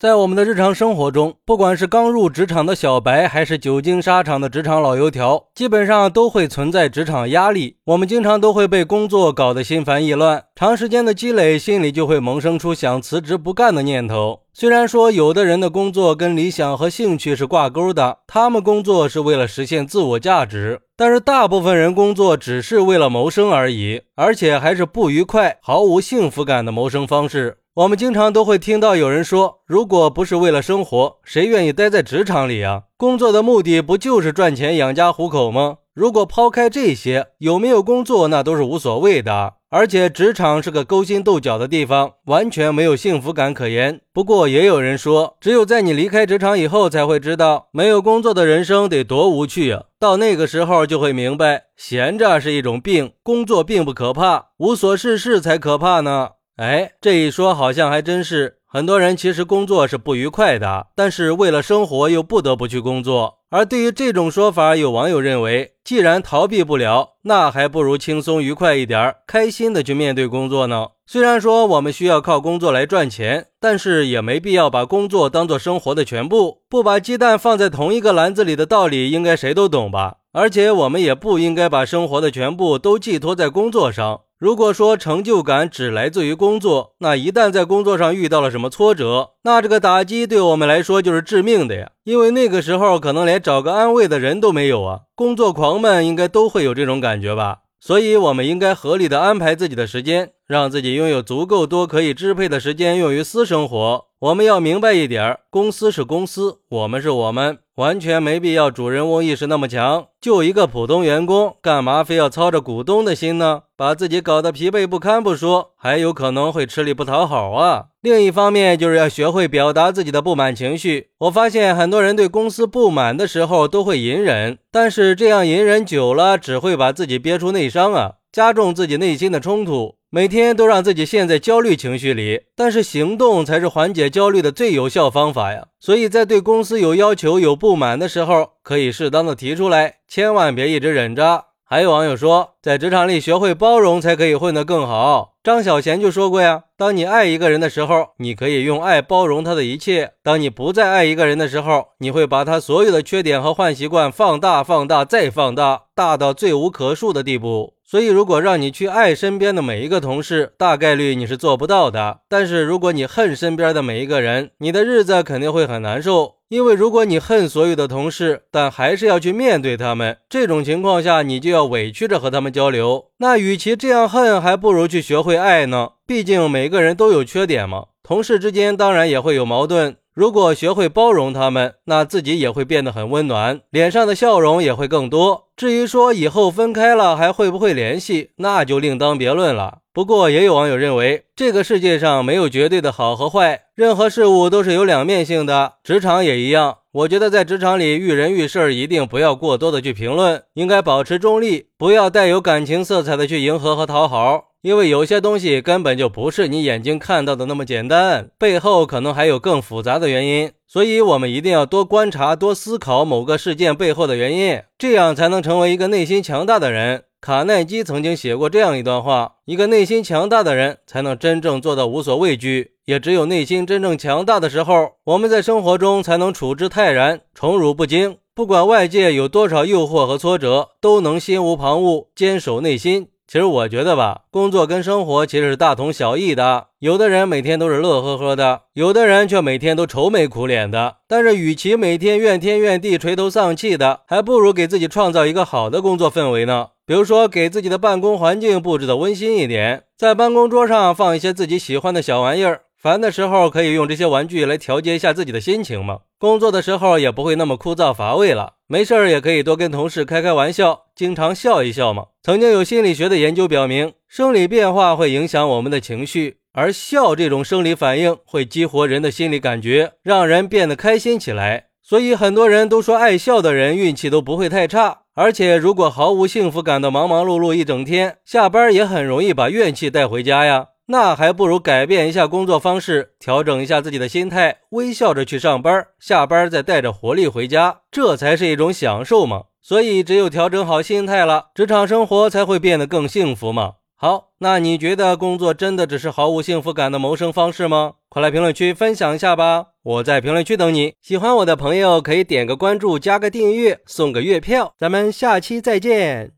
在我们的日常生活中，不管是刚入职场的小白，还是久经沙场的职场老油条，基本上都会存在职场压力。我们经常都会被工作搞得心烦意乱，长时间的积累，心里就会萌生出想辞职不干的念头。虽然说有的人的工作跟理想和兴趣是挂钩的，他们工作是为了实现自我价值，但是大部分人工作只是为了谋生而已，而且还是不愉快、毫无幸福感的谋生方式。我们经常都会听到有人说：“如果不是为了生活，谁愿意待在职场里呀？工作的目的不就是赚钱养家糊口吗？如果抛开这些，有没有工作那都是无所谓的。而且职场是个勾心斗角的地方，完全没有幸福感可言。不过也有人说，只有在你离开职场以后，才会知道没有工作的人生得多无趣啊！到那个时候就会明白，闲着是一种病，工作并不可怕，无所事事才可怕呢。”哎，这一说好像还真是。很多人其实工作是不愉快的，但是为了生活又不得不去工作。而对于这种说法，有网友认为，既然逃避不了，那还不如轻松愉快一点，开心的去面对工作呢。虽然说我们需要靠工作来赚钱，但是也没必要把工作当做生活的全部。不把鸡蛋放在同一个篮子里的道理，应该谁都懂吧？而且我们也不应该把生活的全部都寄托在工作上。如果说成就感只来自于工作，那一旦在工作上遇到了什么挫折，那这个打击对我们来说就是致命的呀。因为那个时候可能连找个安慰的人都没有啊。工作狂们应该都会有这种感觉吧。所以，我们应该合理的安排自己的时间，让自己拥有足够多可以支配的时间用于私生活。我们要明白一点，公司是公司，我们是我们。完全没必要主人翁意识那么强，就一个普通员工，干嘛非要操着股东的心呢？把自己搞得疲惫不堪不说，还有可能会吃力不讨好啊！另一方面，就是要学会表达自己的不满情绪。我发现很多人对公司不满的时候都会隐忍，但是这样隐忍久了，只会把自己憋出内伤啊，加重自己内心的冲突。每天都让自己陷在焦虑情绪里，但是行动才是缓解焦虑的最有效方法呀。所以在对公司有要求、有不满的时候，可以适当的提出来，千万别一直忍着。还有网友说，在职场里学会包容，才可以混得更好。张小娴就说过呀，当你爱一个人的时候，你可以用爱包容他的一切；当你不再爱一个人的时候，你会把他所有的缺点和坏习惯放大、放大再放大，大到罪无可恕的地步。所以，如果让你去爱身边的每一个同事，大概率你是做不到的。但是，如果你恨身边的每一个人，你的日子肯定会很难受。因为如果你恨所有的同事，但还是要去面对他们，这种情况下，你就要委屈着和他们交流。那与其这样恨，还不如去学会爱呢。毕竟每个人都有缺点嘛，同事之间当然也会有矛盾。如果学会包容他们，那自己也会变得很温暖，脸上的笑容也会更多。至于说以后分开了还会不会联系，那就另当别论了。不过也有网友认为，这个世界上没有绝对的好和坏，任何事物都是有两面性的，职场也一样。我觉得在职场里遇人遇事儿，一定不要过多的去评论，应该保持中立，不要带有感情色彩的去迎合和讨好。因为有些东西根本就不是你眼睛看到的那么简单，背后可能还有更复杂的原因，所以我们一定要多观察、多思考某个事件背后的原因，这样才能成为一个内心强大的人。卡耐基曾经写过这样一段话：一个内心强大的人，才能真正做到无所畏惧。也只有内心真正强大的时候，我们在生活中才能处之泰然、宠辱不惊。不管外界有多少诱惑和挫折，都能心无旁骛，坚守内心。其实我觉得吧，工作跟生活其实是大同小异的。有的人每天都是乐呵呵的，有的人却每天都愁眉苦脸的。但是，与其每天怨天怨地、垂头丧气的，还不如给自己创造一个好的工作氛围呢。比如说，给自己的办公环境布置的温馨一点，在办公桌上放一些自己喜欢的小玩意儿。烦的时候可以用这些玩具来调节一下自己的心情嘛。工作的时候也不会那么枯燥乏味了。没事儿也可以多跟同事开开玩笑，经常笑一笑嘛。曾经有心理学的研究表明，生理变化会影响我们的情绪，而笑这种生理反应会激活人的心理感觉，让人变得开心起来。所以很多人都说，爱笑的人运气都不会太差。而且如果毫无幸福感的忙忙碌碌一整天，下班也很容易把怨气带回家呀。那还不如改变一下工作方式，调整一下自己的心态，微笑着去上班，下班再带着活力回家，这才是一种享受嘛。所以，只有调整好心态了，职场生活才会变得更幸福嘛。好，那你觉得工作真的只是毫无幸福感的谋生方式吗？快来评论区分享一下吧！我在评论区等你。喜欢我的朋友可以点个关注，加个订阅，送个月票。咱们下期再见。